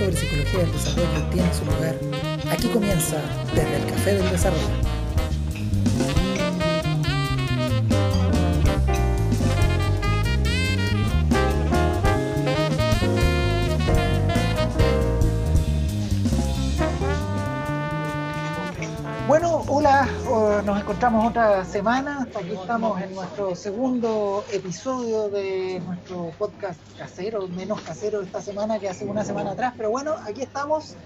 sobre psicología del desarrollo tiene su lugar. Aquí comienza desde el Café del Desarrollo. Encontramos otra semana. Aquí estamos en nuestro segundo episodio de nuestro podcast casero, menos casero esta semana que hace una semana atrás. Pero bueno, aquí estamos.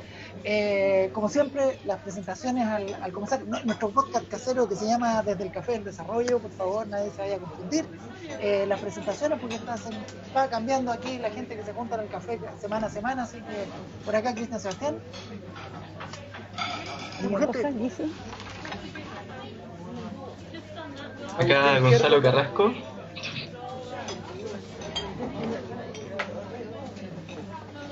Eh, como siempre, las presentaciones al, comenzar. nuestro podcast casero que se llama Desde el Café del Desarrollo, por favor, nadie se vaya a confundir. Eh, las presentaciones, porque está, va cambiando aquí la gente que se junta en el café semana a semana. Así que por acá, Cristian Sebastián. Acá Gonzalo Carrasco.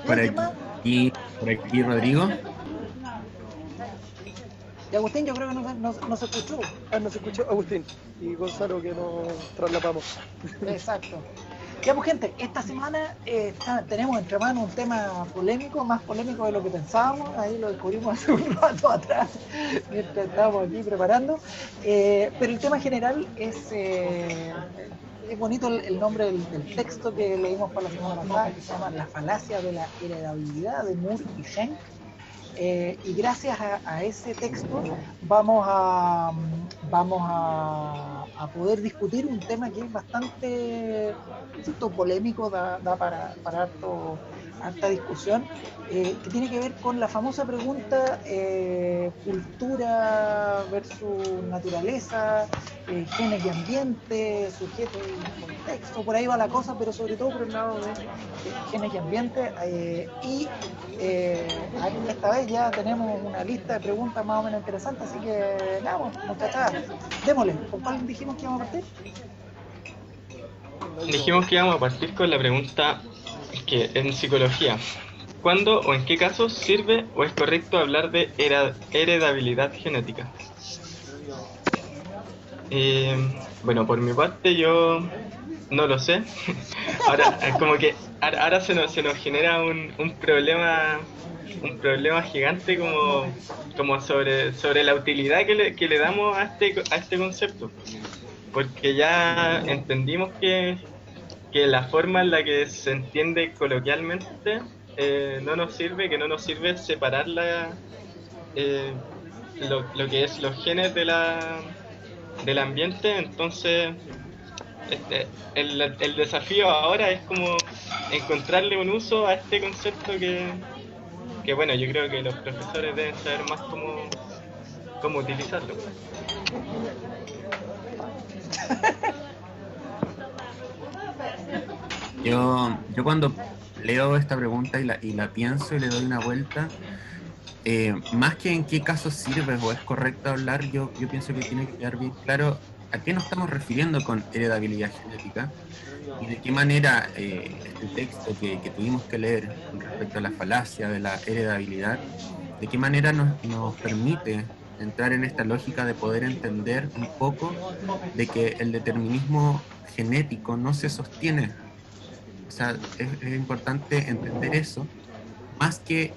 Por aquí, por aquí Rodrigo. Y Agustín yo creo que no, no, no se escuchó. Ah, no se escuchó Agustín. Y Gonzalo que nos trasladamos. Exacto. Ya pues gente, esta semana eh, tenemos entre manos un tema polémico, más polémico de lo que pensábamos, ahí lo descubrimos hace un rato atrás, mientras estábamos aquí preparando, eh, pero el tema general es, eh, es bonito el, nombre del, texto que leímos para la semana pasada, que se llama La falacia de la heredabilidad de Moore y Schenck, y gracias a, ese texto vamos a, vamos a a poder discutir un tema que es bastante polémico, da, para, para harto, harta discusión, eh, que tiene que ver con la famosa pregunta eh, cultura versus naturaleza, eh, genes y ambiente, sujeto y contexto, por ahí va la cosa, pero sobre todo por el lado de genes y ambiente. y esta vez ya tenemos una lista de preguntas más o menos interesantes, así que nada, muchachas, démosle, ¿con cuál dijimos que íbamos a partir? Dijimos que íbamos a partir con la pregunta que en psicología, ¿cuándo o en qué casos sirve o es correcto hablar de heredabilidad genética? Eh, bueno, por mi parte yo no lo sé. ahora, como que ahora se nos, se nos genera un, un problema un problema gigante como, como sobre, sobre la utilidad que le, que le damos a este, a este concepto. Porque ya entendimos que, que la forma en la que se entiende coloquialmente eh, no nos sirve, que no nos sirve separar eh, lo, lo, que es los genes de la, del ambiente, entonces este, el, el, desafío ahora es como encontrarle un uso a este concepto que, que bueno, yo creo que los profesores deben saber más cómo, cómo utilizarlo. Yo, yo cuando leo esta pregunta y la, y la pienso y le doy una vuelta, eh, más que en qué caso sirve o es correcto hablar, yo, yo pienso que tiene que quedar bien claro a qué nos estamos refiriendo con heredabilidad genética y de qué manera eh, el texto que, que, tuvimos que leer respecto a la falacia de la heredabilidad, de qué manera nos, nos permite entrar en esta lógica de poder entender un poco de que el determinismo genético no se sostiene sea, es, importante entender eso, más que,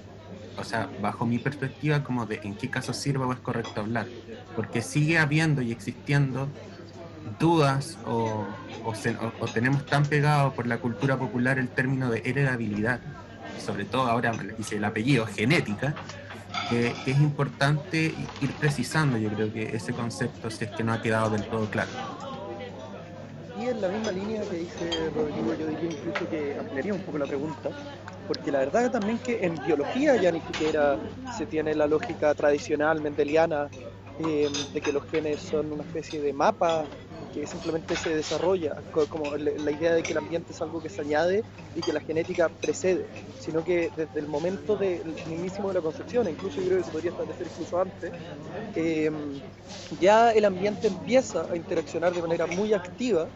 o sea, bajo mi perspectiva, como de en qué caso sirve o es correcto hablar, porque sigue habiendo y existiendo dudas o, o, tenemos tan pegado por la cultura popular el término de heredabilidad, sobre todo ahora dice el apellido, genética, que, que, es importante ir precisando, yo creo que ese concepto, si es que no ha quedado del todo claro y en la misma línea que dice Rodrigo, yo diría incluso que ampliaría un poco la pregunta, porque la verdad también que en biología ya ni siquiera se tiene la lógica tradicional mendeliana eh, de que los genes son una especie de mapa que simplemente se desarrolla, como la idea de que el ambiente es algo que se añade y que la genética precede, sino que desde el momento del mismísimo de la concepción, incluso yo creo que se podría establecer incluso antes, eh, ya el ambiente empieza a interaccionar de manera muy activa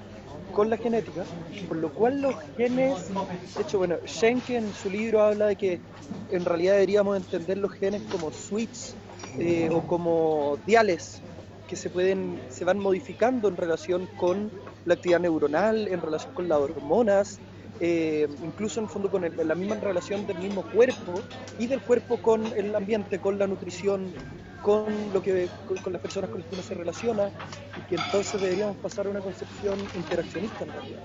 con la genética, por lo cual los genes, de hecho, bueno, Schenck en su libro habla de que en realidad deberíamos entender los genes como switches eh, o como diales que se pueden, se van modificando en relación con la actividad neuronal, en relación con las hormonas, eh, incluso en el fondo con el- la misma relación del mismo cuerpo y del cuerpo con el ambiente, con la nutrición, con lo que con, las personas con las que uno se relaciona, y que entonces deberíamos pasar a una concepción interaccionista en realidad.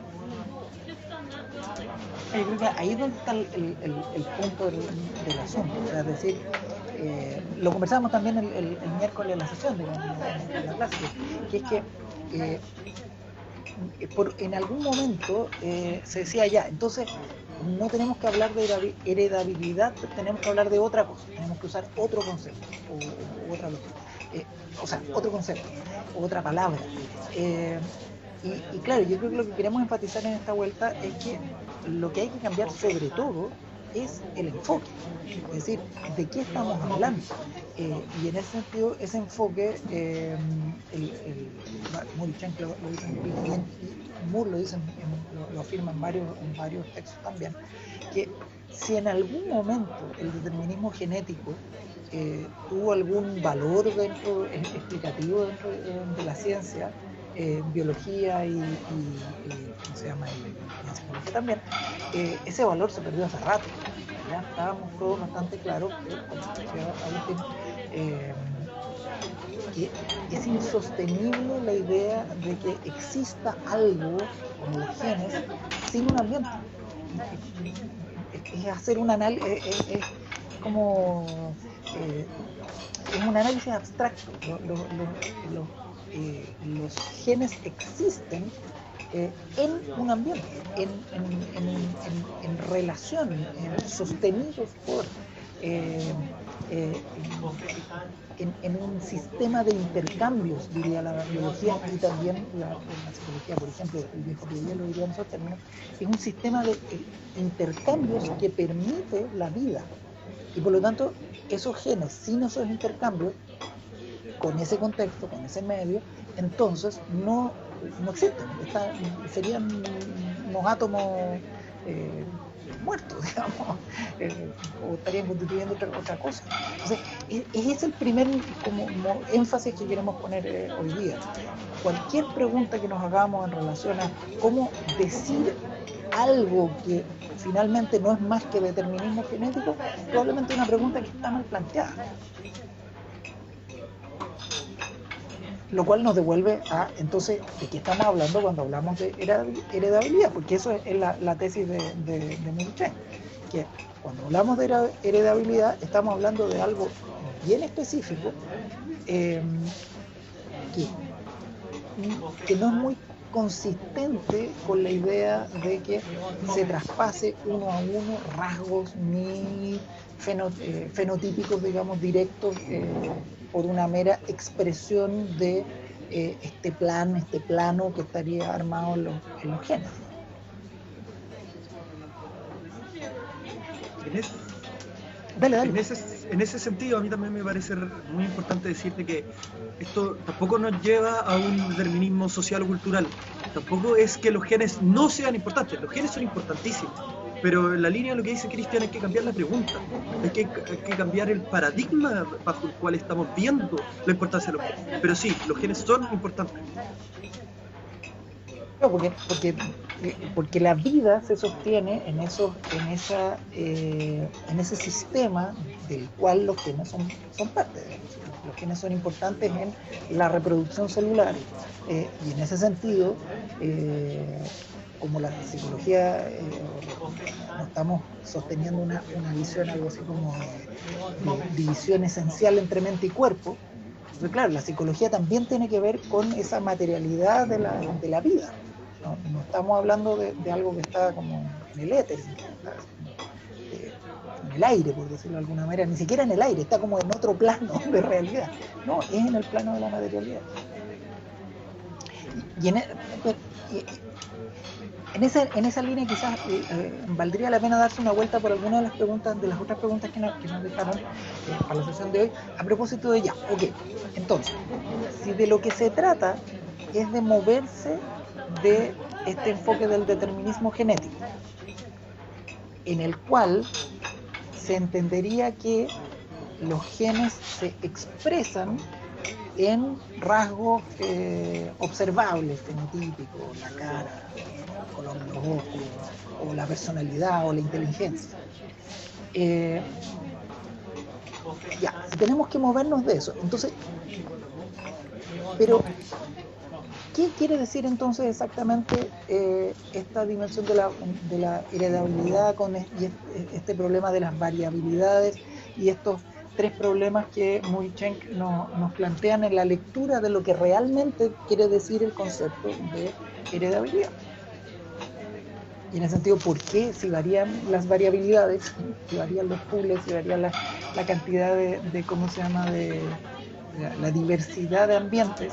Ahí es donde está el, punto del, del asunto. Es decir, eh, lo conversamos también el, miércoles en la sesión, en la clase, que es que eh, por- en algún momento eh, se decía ya, entonces no tenemos que hablar de heredabilidad, tenemos que hablar de otra cosa, tenemos que usar otro concepto o, otra. Eh, o sea, otro concepto, otra palabra. Eh, y, y claro, yo creo que lo que queremos enfatizar en esta vuelta es que lo que hay que cambiar sobre todo es el enfoque, es decir, de qué estamos hablando. Eh, y en ese sentido, ese enfoque, eh, el, el, lo, lo dice bien y Moore lo, dice, lo, afirma en varios, textos también, que si en algún momento el determinismo genético eh, tuvo algún valor dentro, eh, explicativo dentro de la ciencia, eh, biología y, y- y, ¿cómo se llama? Psicología también, eh, ese valor se perdió hace rato. Ya estábamos todos bastante claros que, eh, es insostenible la idea de que exista algo como los genes sin un ambiente. Es, hacer un análisis, es, como eh, es un análisis abstracto. Eh, los genes existen eh, en un ambiente, en, relación, en- sostenidos por eh, en, un sistema de intercambios, diría la biología y también la, psicología, por ejemplo, el viejo lo diría en esos términos, es un sistema de intercambios que permite la vida. Y por lo tanto, esos genes, sin esos intercambios, con ese contexto, con ese medio, entonces no, no existen, serían unos átomos eh, muertos, digamos, eh, o estarían constituyendo otra, cosa. Entonces, ese es el primer como, mo- énfasis que queremos poner eh, hoy día. Cualquier pregunta que nos hagamos en relación a cómo decir algo que finalmente no es más que determinismo genético, probablemente es una pregunta que está mal planteada. Lo cual nos devuelve a, entonces, ¿de qué estamos hablando cuando hablamos de hereda- heredabilidad? Porque eso es la, tesis de, de, de que cuando hablamos de heredabilidad estamos hablando de algo bien específico eh, que, que no es muy consistente con la idea de que se traspase uno a uno rasgos ni eh, fenotípicos, digamos, directos eh, por una mera expresión de eh, este plan, este plano que estaría armado en los, en los genes. En es- Dale, En dale. ese, en ese sentido, a mí también me parece muy importante decirte que esto tampoco nos lleva a un determinismo social o cultural. Tampoco es que los genes no sean importantes, los genes son importantísimos. Pero en la línea de lo que dice Cristian hay que cambiar la pregunta, hay que, cambiar el paradigma bajo el cual estamos viendo la importancia de los genes. Pero sí, los genes son importantes. No, porque, porque, porque la vida se sostiene en, esos, en, esa, eh, en ese sistema del cual los genes son, son parte. Los genes son importantes en la reproducción celular eh, y en ese sentido, eh, como la psicología, eh, no estamos sosteniendo una, una visión algo así como de, división esencial entre mente y cuerpo, entonces, claro, la psicología también tiene que ver con esa materialidad de la, de la vida. No, estamos hablando de, algo que está como en el éter, eh, en el aire, por decirlo de alguna manera, ni siquiera en el aire, está como en otro plano de realidad. No, es en el plano de la materialidad. Y en, e- y- en esa, en esa línea quizás eh, eh, valdría la pena darse una vuelta por alguna de las preguntas, de las otras preguntas que nos, que nos dejaron eh, para la sesión de hoy, a propósito de ya, ok, entonces, si de lo que se trata es de moverse de este enfoque del determinismo genético, en el cual se entendería que los genes se expresan en rasgos eh, observables, fenotípicos, la cara, color de los ojos, o la personalidad o la inteligencia. Eh, ya, tenemos que movernos de eso. Entonces, pero, ¿qué quiere decir entonces exactamente eh, esta dimensión de la, de heredabilidad con este problema de las variabilidades y estos tres problemas que Murichenk nos plantean en la lectura de lo que realmente quiere decir el concepto de heredabilidad? Y en ese sentido, ¿por qué si varían las variabilidades, si varían los pools, si varía la, cantidad de, ¿cómo se llama?, de, la, diversidad de ambientes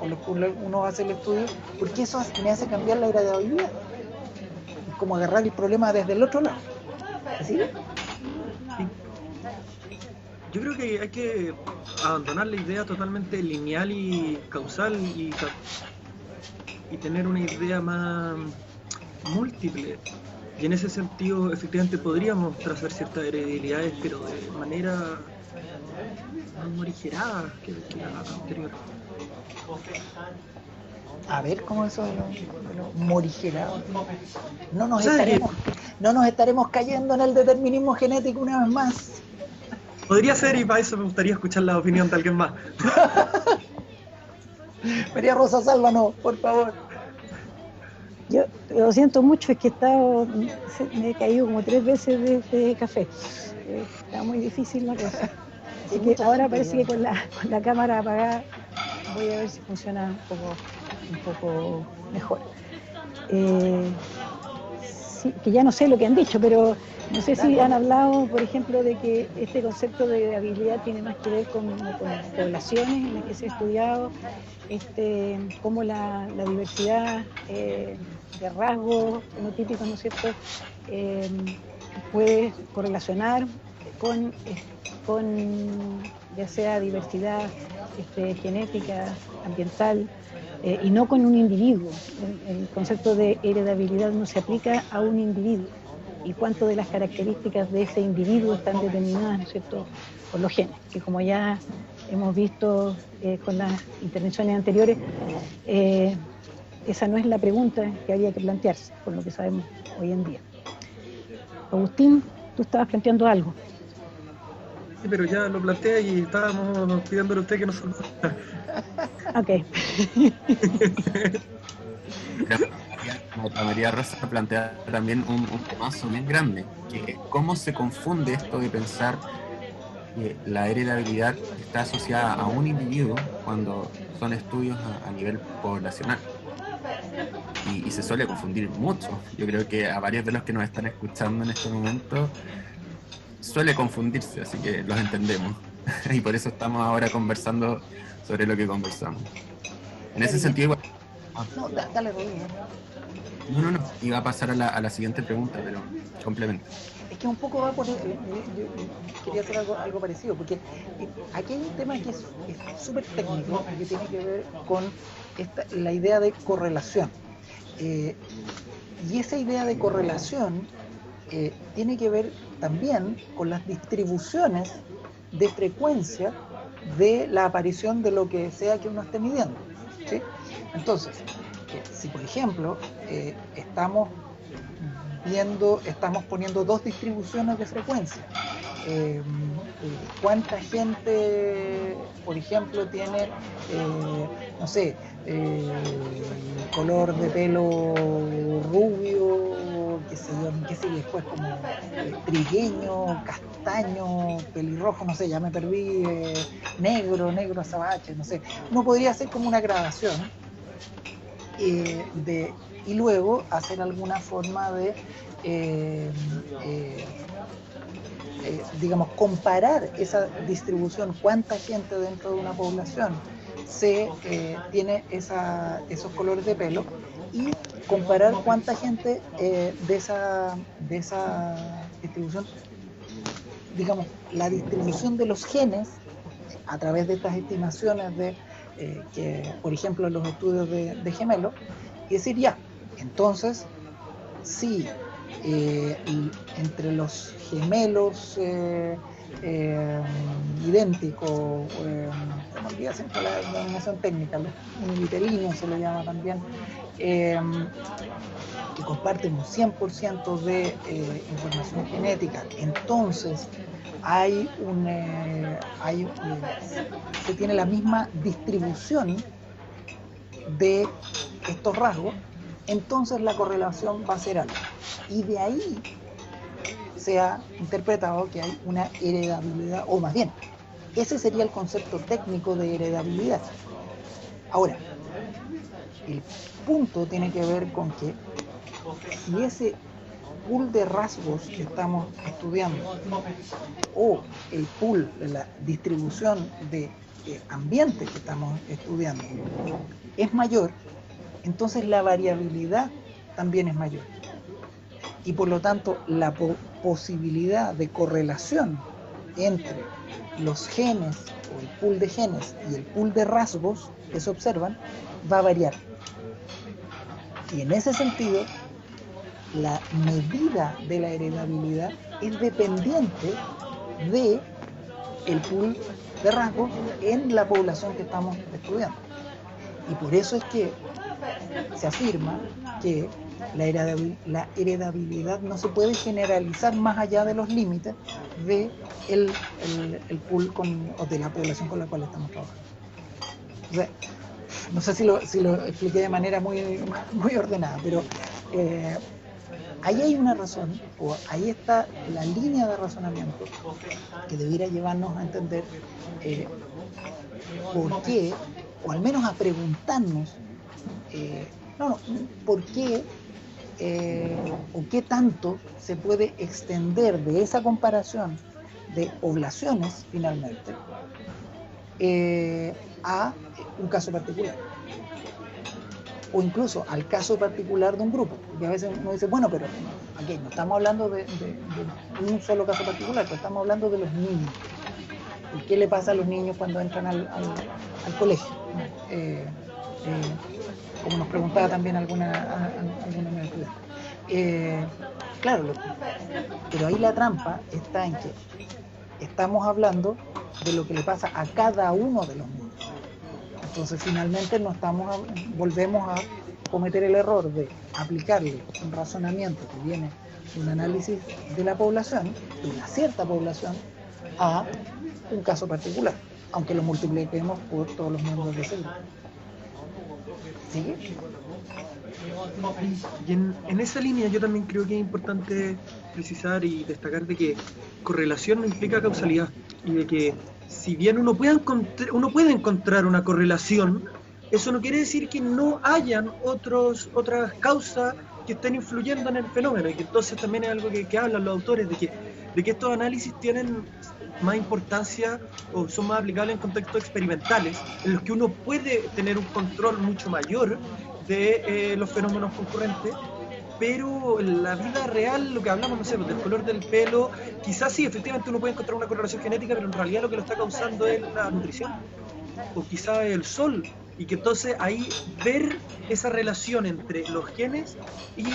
con los cuales uno hace el estudio, ¿por qué eso me hace cambiar la heredabilidad? Es como agarrar el problema desde el otro lado. ¿Así? Yo creo que hay que abandonar la idea totalmente lineal y causal y, y tener una idea más múltiple. Y en ese sentido, efectivamente, podríamos trazar ciertas heredabilidades, pero de manera más morigerada que, la anterior. A ver, ¿cómo eso de lo, morigerado? No nos, estaremos, no nos estaremos cayendo en el determinismo genético una vez más. Podría ser, y para eso me gustaría escuchar la opinión de alguien más. María Rosa, sálvanos, por favor. Yo lo siento mucho, es que he estado, me he caído como tres veces de, café. Eh, está muy difícil la cosa. Así que ahora parece que con la, con la cámara apagada voy a ver si funciona un poco, un poco mejor. Eh, sí, que ya no sé lo que han dicho, pero no sé si han hablado, por ejemplo, de que este concepto de habilidad tiene más que ver con, las poblaciones en las que se ha estudiado, este, cómo la, diversidad eh, de rasgos fenotípicos, ¿no es cierto?, eh, puede correlacionar con, con ya sea diversidad este, genética, ambiental, eh, y no con un individuo. El, concepto de heredabilidad no se aplica a un individuo. Y cuánto de las características de ese individuo están determinadas, ¿no es por los genes, que como ya hemos visto eh, con las intervenciones anteriores, esa no es la pregunta que había que plantearse, por lo que sabemos hoy en día. Agustín, tú estabas planteando algo. Sí, pero ya lo planteé y estábamos pidiéndole a usted que nos Ok. María Rosa plantea también un, un temazo bien grande, que cómo se confunde esto de pensar que la heredabilidad está asociada a un individuo cuando son estudios a nivel poblacional y, se suele confundir mucho. Yo creo que a varios de los que nos están escuchando en este momento suele confundirse, así que los entendemos. y por eso estamos ahora conversando sobre lo que conversamos. En ese sentido, igual... No, dale, No, no, no. Iba a pasar a la, a la siguiente pregunta, pero complemento. Es que un poco va por. Yo, quería hacer algo, algo parecido, porque aquí hay un tema que es súper técnico, que tiene que ver con esta, la idea de correlación. Eh, y esa idea de correlación eh, tiene que ver también con las distribuciones de frecuencia de la aparición de lo que sea que uno esté midiendo. Entonces, eh, si por ejemplo estamos viendo, estamos poniendo dos distribuciones de frecuencia, cuánta gente, por ejemplo, tiene, no sé, eh, color de pelo rubio, qué sé yo, qué sé, después como eh, trigueño, castaño, pelirrojo, no sé, ya me perdí, eh, negro, negro azabache, no sé. Uno podría hacer como una gradación de, y luego hacer alguna forma de, digamos, comparar esa distribución, cuánta gente dentro de una población se eh, tiene esos colores de pelo y comparar cuánta gente eh, de, esa, de esa distribución, digamos, la distribución de los genes a través de estas estimaciones de, eh, que, por ejemplo, los estudios de, de gemelos, y decir ya, entonces, si entre los gemelos eh, eh, se me olvida siempre la denominación técnica, univitelíneo se le llama también, eh, que comparten un 100% de eh, información genética. Entonces, hay un, eh, hay, eh, se tiene la misma distribución de estos rasgos, entonces la correlación va a ser alta. Y de ahí se ha interpretado que hay una heredabilidad, o más bien, ese sería el concepto técnico de heredabilidad. Ahora, el punto tiene que ver con que si ese pool de rasgos que estamos estudiando o el pool de la distribución de eh, ambientes que estamos estudiando es mayor, entonces la variabilidad también es mayor. Y por lo tanto la po- posibilidad de correlación entre los genes o el pool de genes y el pool de rasgos que se observan va a variar. Y en ese sentido, la medida de la heredabilidad es dependiente de el pool de rasgos en la población que estamos estudiando. Y por eso es que se afirma que la, heredabil- la heredabilidad no se puede generalizar más allá de los límites de el, el- el pool con, o de la población con la cual estamos trabajando. No sé si lo, si lo expliqué de manera muy, muy ordenada, pero eh, ahí hay una razón, o ahí está la línea de razonamiento que debiera llevarnos a entender eh, por qué, o al menos a preguntarnos, eh, no, no, por qué eh, o qué tanto se puede extender de esa comparación de poblaciones finalmente eh, a un caso particular o incluso al caso particular de un grupo. Y a veces uno dice, bueno, pero aquí no estamos hablando de, un solo caso particular, pero estamos hablando de los niños. ¿Y qué le pasa a los niños cuando entran al, al- al colegio? Eh, eh, como nos preguntaba también alguna, a- alguna. Eh, claro, pero ahí la trampa está en que estamos hablando de lo que le pasa a cada uno de los niños. Entonces finalmente estamos volvemos a cometer el error de aplicarle un razonamiento que viene de un análisis de la población, de una cierta población, a un caso particular, aunque lo multipliquemos por todos los miembros de ese Y en, en esa línea yo también creo que es importante precisar y destacar de que correlación no implica causalidad y de que si bien uno puede, encontr- uno puede encontrar una correlación, eso no quiere decir que no hayan otros, otras causas que estén influyendo en el fenómeno y que entonces también es algo que, que hablan los autores de que, de que estos análisis tienen más importancia o son más aplicables en contextos experimentales en los que uno puede tener un control mucho mayor de eh, los fenómenos concurrentes, pero en la vida real, lo que hablamos, no sé, pues, del color del pelo, quizás sí, efectivamente uno puede encontrar una correlación genética, pero en realidad lo que lo está causando es la nutrición, o quizás el sol, y que entonces ahí ver esa relación entre los genes y,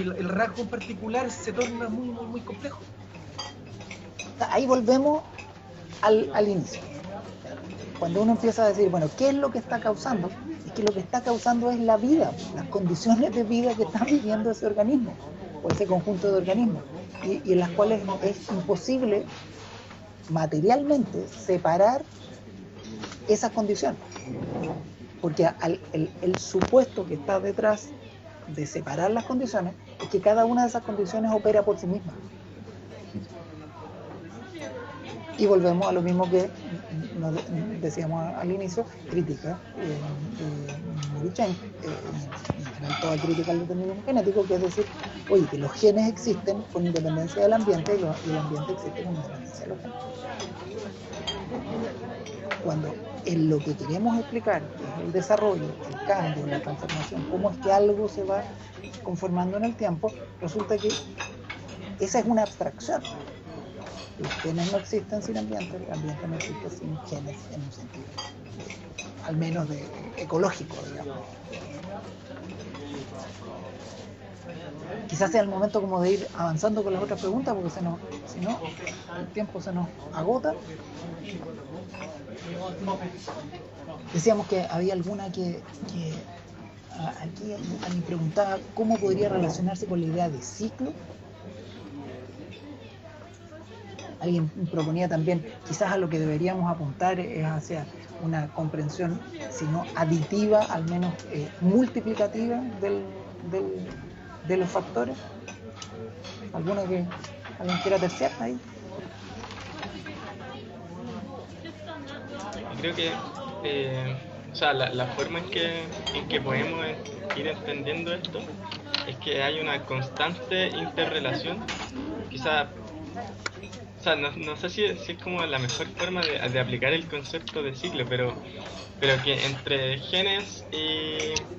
el, rasgo en particular se torna muy, muy complejo. Ahí volvemos al, al inicio. Cuando uno empieza a decir, bueno, ¿qué es lo que está causando? Es que lo que está causando es la vida, las condiciones de vida que está viviendo ese organismo o ese conjunto de organismos y, en las cuales es imposible materialmente separar esas condiciones. Porque el, el supuesto que está detrás de separar las condiciones es que cada una de esas condiciones opera por sí misma. Y volvemos a lo mismo que decíamos al inicio, crítica eh, de Morichen, eh, en general toda crítica al determinismo genético, que es decir, oye, que los genes existen con independencia del ambiente y, y el ambiente existe con independencia de los genes. Cuando en lo que queremos explicar, que es el desarrollo, el cambio, la transformación, cómo es que algo se va conformando en el tiempo, resulta que esa es una abstracción. Los genes no existen sin ambiente, el ambiente no existe sin genes en un sentido, al menos de ecológico, digamos. quizás sea el momento como de ir avanzando con las otras preguntas, porque se nos, si no, el tiempo se nos agota. Decíamos que había alguna que, que aquí alguien preguntaba cómo podría relacionarse con la idea de ciclo. Alguien proponía también, quizás a lo que deberíamos apuntar es hacia una comprensión, si no aditiva, al menos eh, multiplicativa del, del- de los factores. ¿Alguno que alguien quiera terciar ahí? Creo que, eh, o sea, la, la forma en que, en que podemos ir entendiendo esto es que hay una constante interrelación, quizá, o sea, no, no sé si, si es como la mejor forma de, de aplicar el concepto de ciclo, pero, pero que entre genes y,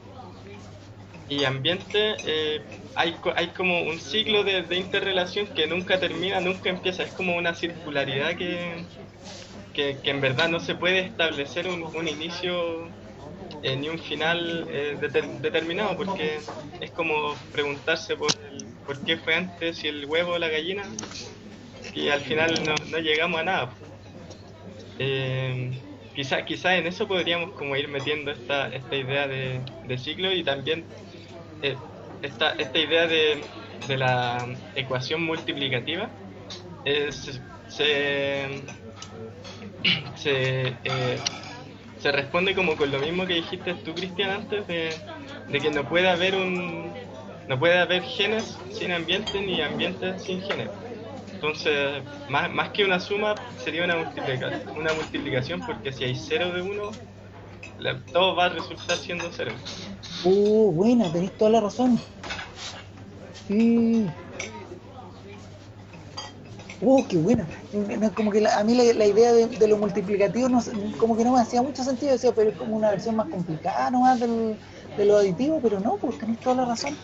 y ambiente eh, hay, hay como un ciclo de, interrelación que nunca termina, nunca empieza, es como una circularidad que, que, que en verdad no se puede establecer un, un inicio eh, ni un final eh, deter- determinado, porque es como preguntarse por, el- por qué fue antes, si el huevo o la gallina, y al final no, no llegamos a nada. Eh, quizá, quizá en eso podríamos como ir metiendo esta, esta idea de, de ciclo y también eh, esta, esta idea de, de la ecuación multiplicativa. se, se, eh, se responde como con lo mismo que dijiste tú, Cristian, antes, de, de que no puede haber un no puede haber genes sin ambiente ni ambiente sin genes. Entonces, más, más que una suma, sería una, multiplica- una multiplicación, porque si hay cero de uno, la- todo va a resultar siendo cero. Uh, buena, tenéis toda la razón. Sí. Uh, qué buena. Como que la- a mí la, la idea de, de lo multiplicativo no, como que no me hacía mucho sentido. Decía, pero es como una versión más complicada nomás del, de lo aditivo, pero no, pues tenéis toda la razón.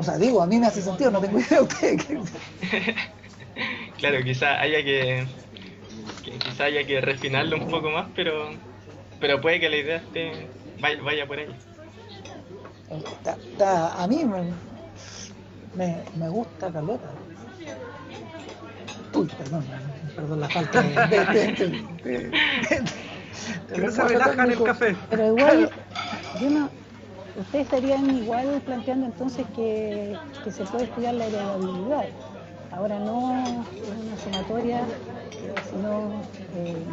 O sea, digo, a mí me hace sentido, no tengo idea de ustedes. que- Claro, quizá haya que, que- quizá haya que refinarlo un poco más, pero pero puede que la idea esté vaya, vaya por ahí. Está- está- a mí me, me, me gusta Carlota. Uy, perdón, perdón la falta de... de, de- de- de- de- de Pero se relaja en el café. Pero igual, yo no, ustedes estarían igual planteando entonces que, se puede estudiar la heredabilidad. Ahora no es una sumatoria, eh, sino eh,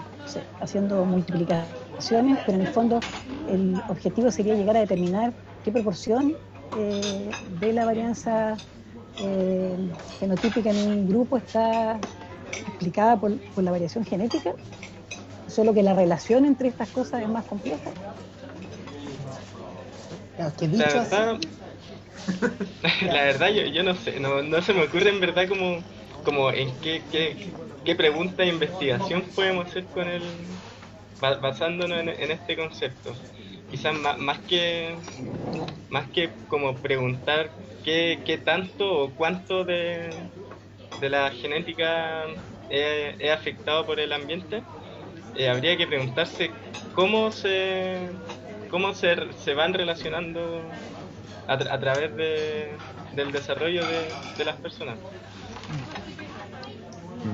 haciendo multiplicaciones, pero en el fondo el objetivo sería llegar a determinar qué proporción eh, de la varianza eh, fenotípica en un grupo está explicada por la variación genética, solo que la relación entre estas cosas es más compleja. Claro, que La así, verdad, la verdad yo, yo no sé, no, no se me ocurre en verdad como, como en qué, qué, qué pregunta de investigación podemos hacer con el, ba- basándonos en, en este concepto. Quizás más, más que más que como preguntar qué, qué tanto o cuánto de, de la genética es, es afectado por el ambiente, eh, habría que preguntarse cómo se cómo se, se van relacionando a, tra- a través de, del desarrollo de, de las personas.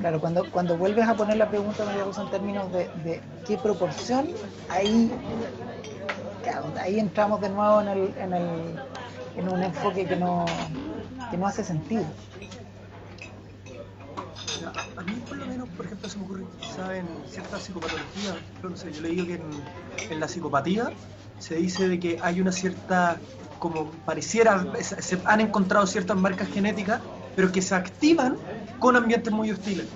claro, cuando, cuando vuelves a poner la pregunta, María Rosa, en términos de, de qué proporción, ahí, claro, ahí entramos de nuevo en, el, en, el, en un enfoque que no, que no hace sentido. A- mí por lo menos, por ejemplo, se me ocurre quizá en ciertas psicopatologías, no sé, yo leí que en, en la psicopatía se dice de que hay una cierta, como pareciera, se han encontrado ciertas marcas genéticas, pero que se activan con ambientes muy hostiles.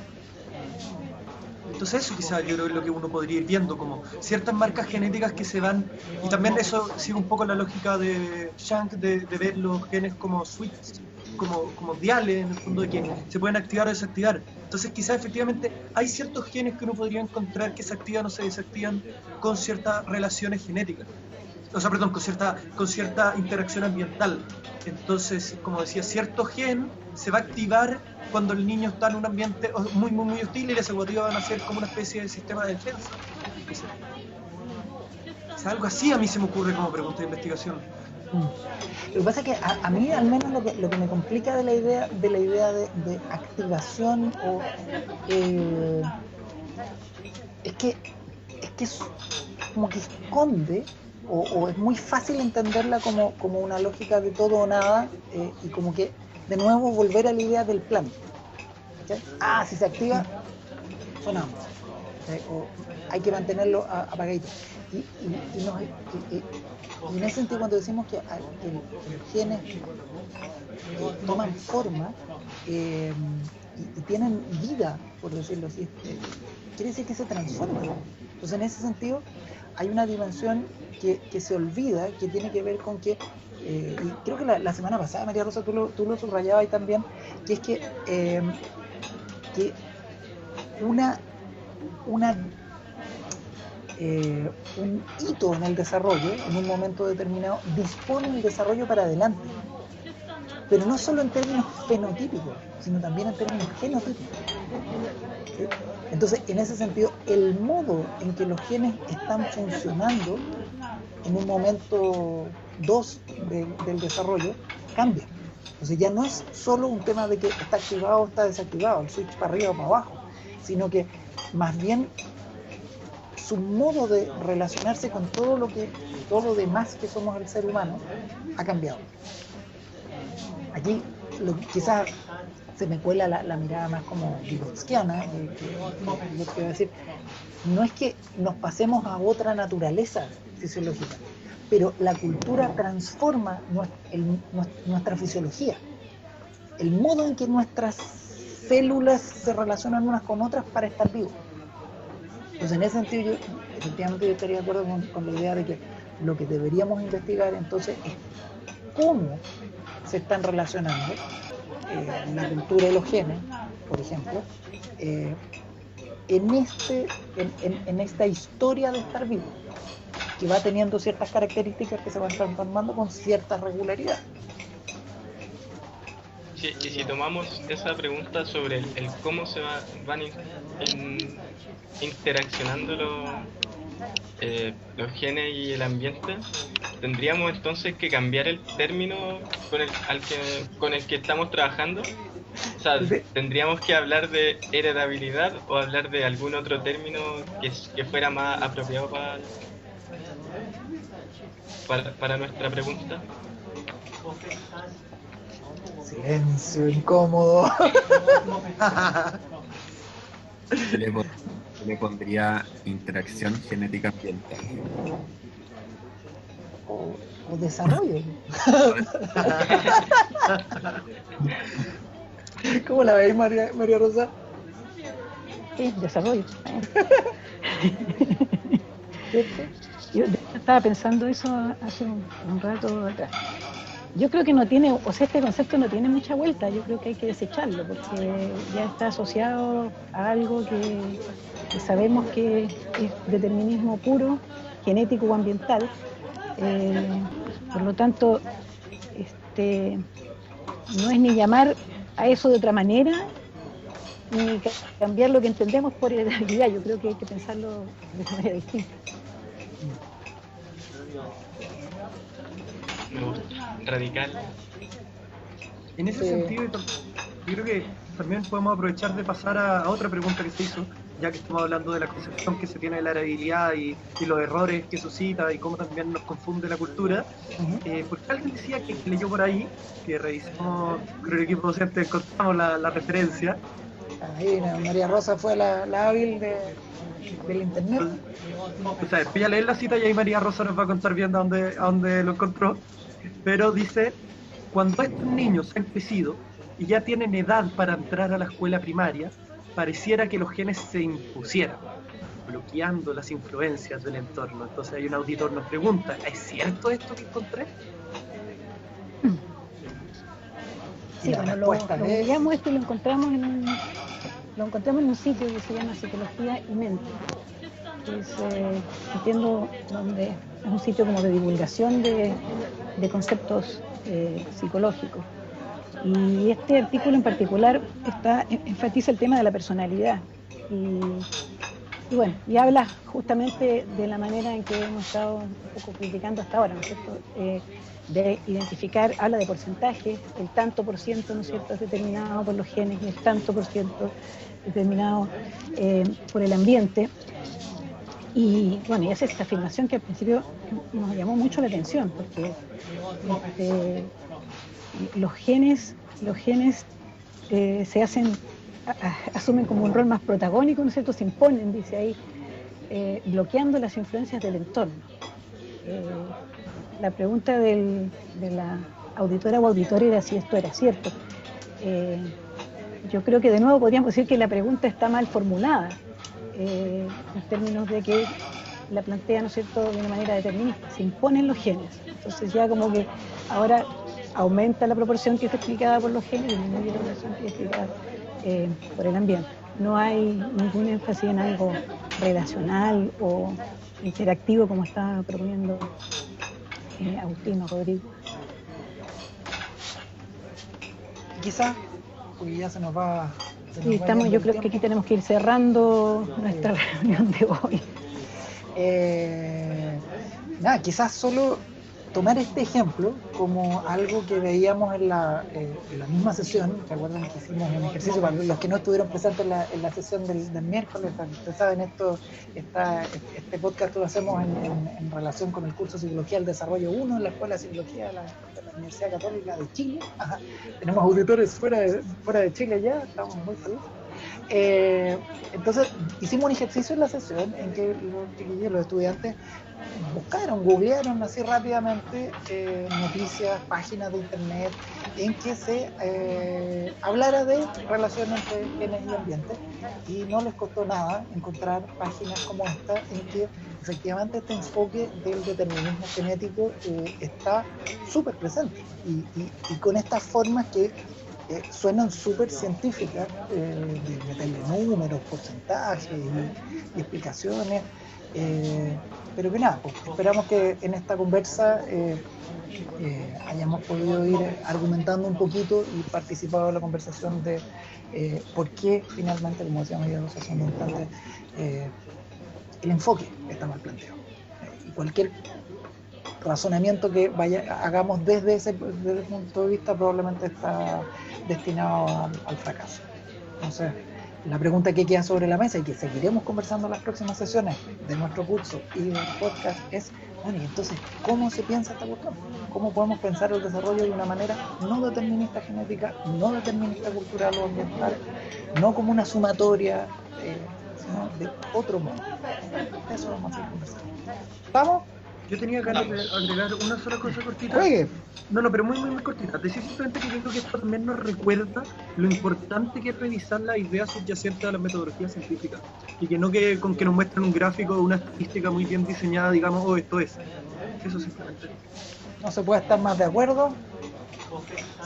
Entonces eso quizás yo creo que es lo que uno podría ir viendo, como ciertas marcas genéticas que se van, y también eso sigue un poco la lógica de Shank de, ver los genes como switches, como, como diales en el fondo de que se pueden activar o desactivar. Entonces quizás efectivamente hay ciertos genes que uno podría encontrar que se activan o se desactivan con ciertas relaciones genéticas. O sea, perdón, con cierta, con cierta interacción ambiental. Entonces, como decía, cierto gen se va a activar cuando el niño está en un ambiente muy, muy, muy hostil y las ecuativas van a ser como una especie de sistema de defensa. O sea, algo así a mí se me ocurre como pregunta de investigación. Lo que pasa es que a, mí al menos lo que, lo que me complica de la idea de la idea de, activación o eh, es que es que es como que esconde o, es muy fácil entenderla como, como una lógica de todo o nada eh, y como que de nuevo volver a la idea del plan. Ah, si se activa, sonamos. ¿cachai? O hay que mantenerlo apagadito. Y, y- y en ese sentido cuando decimos que, los eh, toman forma eh, y, tienen vida, por decirlo así, eh, quiere decir que se transforman. Entonces en ese sentido hay una dimensión que, que se olvida, que tiene que ver con que, eh, y creo que la, la semana pasada, María Rosa, tú lo, tú lo subrayabas ahí también, que es que, que una, una eh, un hito en el desarrollo, en un momento determinado, dispone el desarrollo para adelante. Pero no solo en términos fenotípicos, sino también en términos genotípicos. ¿sí? Entonces, en ese sentido, el modo en que los genes están funcionando en un momento 2 del desarrollo cambia. Entonces ya no es solo un tema de que está activado o está desactivado, el switch para arriba o para abajo, sino que más bien su modo de relacionarse con todo lo que todo lo demás que somos el ser humano ha cambiado. Aquí quizás se me cuela la, mirada más como Vygotskiana, eh, que, que yo quiero decir, no es que nos pasemos a otra naturaleza fisiológica, pero la cultura transforma nuestra fisiología, el modo en que nuestras células se relacionan unas con otras para estar vivos. Entonces, en ese sentido, yo efectivamente yo estaría de acuerdo con, la idea de que lo que deberíamos investigar entonces es cómo se están relacionando eh, la cultura y los genes, por ejemplo, eh, en, este, en esta historia de estar vivo, que va teniendo ciertas características que se van transformando con cierta regularidad. Sí, y si tomamos esa pregunta sobre el, el cómo se va- van in- in- interaccionando los, eh, los genes y el ambiente, tendríamos entonces que cambiar el término con el, al que, con el que estamos trabajando. O sea, tendríamos que hablar de heredabilidad o hablar de algún otro término que, que fuera más apropiado para, para, para nuestra pregunta. Silencio incómodo. Le, pon- le pondría interacción genética ambiental. o, o desarrollo. ¿Cómo la veis, María, María Rosa? Sí, desarrollo. Yo estaba pensando eso hace un, un rato atrás. Yo creo que no tiene, o sea, este concepto no tiene mucha vuelta, yo creo que hay que desecharlo, porque ya está asociado a algo que, sabemos que es determinismo puro, genético o ambiental. Eh, por lo tanto, este, no es ni llamar a eso de otra manera, ni ca- cambiar lo que entendemos por heredabilidad. Yo creo que hay que pensarlo de manera distinta. Me. Radical. En ese Sí. sentido, yo creo que también podemos aprovechar de pasar a, a otra pregunta que se hizo, ya que estamos hablando de la concepción que se tiene de la heredabilidad y, y los errores que suscita y cómo también nos confunde la cultura. Ujú. Eh, porque alguien decía que, que leyó por ahí, que revisamos con el equipo docente, encontramos la, la referencia, Ahí, la María Rosa fue la, la hábil de, del internet. o sea, voy a leer la cita y ahí María Rosa nos va a contar bien a dónde, a dónde lo encontró, pero dice, cuando estos niños han crecido y ya tienen edad para entrar a la escuela primaria, pareciera que los genes se impusieran, bloqueando las influencias del entorno. Entonces hay un auditor nos pregunta, ¿es cierto esto que encontré? Sí, bueno, lo, lo es- esto y lo encontramos en un, lo encontramos en un sitio que se llama Psicología y Mente. Es, eh, entiendo, donde es un sitio como de divulgación de, de conceptos eh, psicológicos. Y este artículo en particular está, en- enfatiza el tema de la personalidad. Y y bueno, y habla justamente de la manera en que hemos estado un poco criticando hasta ahora, ¿no es cierto? Eh, de identificar, habla de porcentajes, el tanto por ciento, ¿no es cierto?, es determinado por los genes y el tanto por ciento determinado eh, por el ambiente. Y bueno, y hace esta afirmación que al principio nos llamó mucho la atención, porque este, los genes, los genes eh, se hacen, asumen como un rol más protagónico, ¿no es cierto? Se imponen, dice ahí, eh, bloqueando las influencias del entorno. la pregunta de la auditora o auditoria era si esto era cierto yo creo que de nuevo podríamos decir que la pregunta está mal formulada, eh, en términos de que la plantea, ¿no es cierto?, de una manera determinista, se imponen los genes. Entonces ya como que ahora aumenta la proporción que está explicada por los genes y disminuye la proporción que está explicada eh, por el ambiente. No hay ningún énfasis en algo relacional o interactivo como está proponiendo eh, Agustino Rodrigo. Quizá porque ya se nos va. Sí, estamos, yo creo que aquí tenemos que ir cerrando nuestra reunión de hoy. Eh, nada, quizás solo tomar este ejemplo como algo que veíamos en la, eh, misma sesión, recuerden que hicimos un ejercicio para los que no estuvieron presentes en la, sesión del, miércoles, ustedes saben esto, este podcast lo hacemos en, relación con el curso de Psicología del Desarrollo 1 en la Escuela de Psicología de la, Universidad Católica de Chile. Tenemos auditores fuera de, fuera de Chile ya, estamos muy felices. Eh, entonces hicimos un ejercicio en la sesión en que los, los estudiantes buscaron, googlearon así rápidamente eh, noticias, páginas de internet en que se eh, hablara de relación entre genes y ambiente y no les costó nada encontrar páginas como esta en que efectivamente este enfoque del determinismo genético eh, está súper presente y, con estas formas que suenan súper científicas, de meterle números, porcentajes y explicaciones. Eh, pero que nada, pues, esperamos que en esta conversa eh, eh, hayamos podido ir argumentando un poquito y participado en la conversación de por qué finalmente, como decíamos ya un instante, el enfoque está mal planteado. y cualquier razonamiento que vaya, hagamos desde ese, punto de vista probablemente está destinado al, al fracaso. Entonces, la pregunta que queda sobre la mesa y que seguiremos conversando en las próximas sesiones de nuestro curso y del podcast es, bueno, y entonces, ¿cómo se piensa esta cuestión? ¿Cómo podemos pensar el desarrollo de una manera no determinista genética, no determinista cultural o ambiental, no como una sumatoria, eh, sino de otro modo? Eso vamos a seguir conversando. Yo tenía ganas de agregar una sola cosa cortita. Oye. No, no, pero muy, muy, muy cortita. Decir simplemente que creo que esto también nos recuerda lo importante que es revisar las ideas subyacentes a la metodología científica. Y que no que con que nos muestren un gráfico o una estadística muy bien diseñada, digamos, oh, esto es. Eso simplemente. No se puede estar más de acuerdo.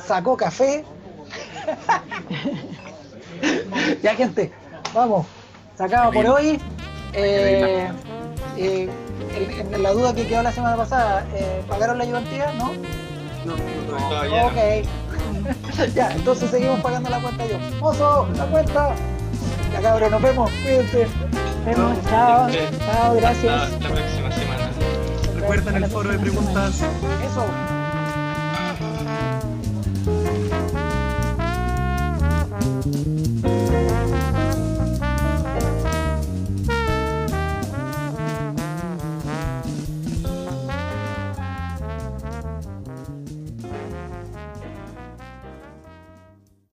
Sacó café. ya, gente, vamos. Sacado por hoy. Eh, eh, en la duda que quedó la semana pasada, eh, ¿pagaron la ayudantía? ¿No? No, no, todavía. Ok. ya, entonces seguimos pagando la cuenta yo. ¡Mozo! ¡La cuenta! Ya cabrón, nos vemos. Cuídense. Nos vemos. Chao. Chao, gracias. Hasta la próxima semana. Recuerden el foro de preguntas. Eso.